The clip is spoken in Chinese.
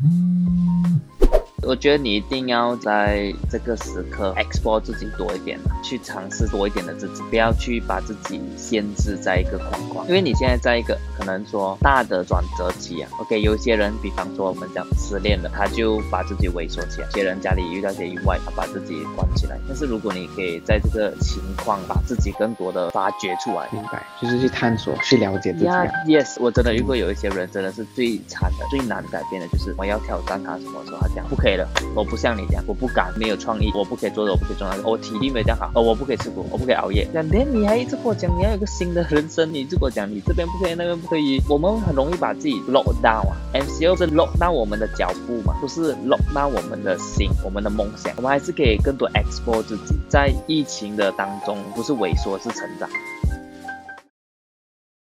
Mm-hmm. 我觉得你一定要在这个时刻 explore 自己多一点，去尝试多一点的自己，不要去把自己限制在一个框框。因为你现在在一个可能说大的转折期啊。OK，有些人，比方说我们讲失恋了，他就把自己萎缩起来；有些人家里遇到一些意外，他把自己关起来。但是如果你可以在这个情况把自己更多的发掘出来，明白，就是去探索、去了解自己。Yes，我真的遇过有一些人真的是最惨的、最难改变的，就是我要挑战他什么时候他讲不可以我不像你这样，我不敢，没有创意，我不可以做的，我不可以做那个，我体力没这样好，哦，我不可以吃苦，我不可以熬夜。两天你还一直跟我讲你要有个新的人生，你如果讲你这边不可以，那边不可以，我们很容易把自己 lock down 啊。MCO 是 lock down 我们的脚步嘛，不是 lock down 我们的心，我们的梦想。我们还是可以更多 explore 自己，在疫情的当中，不是萎缩，是成长。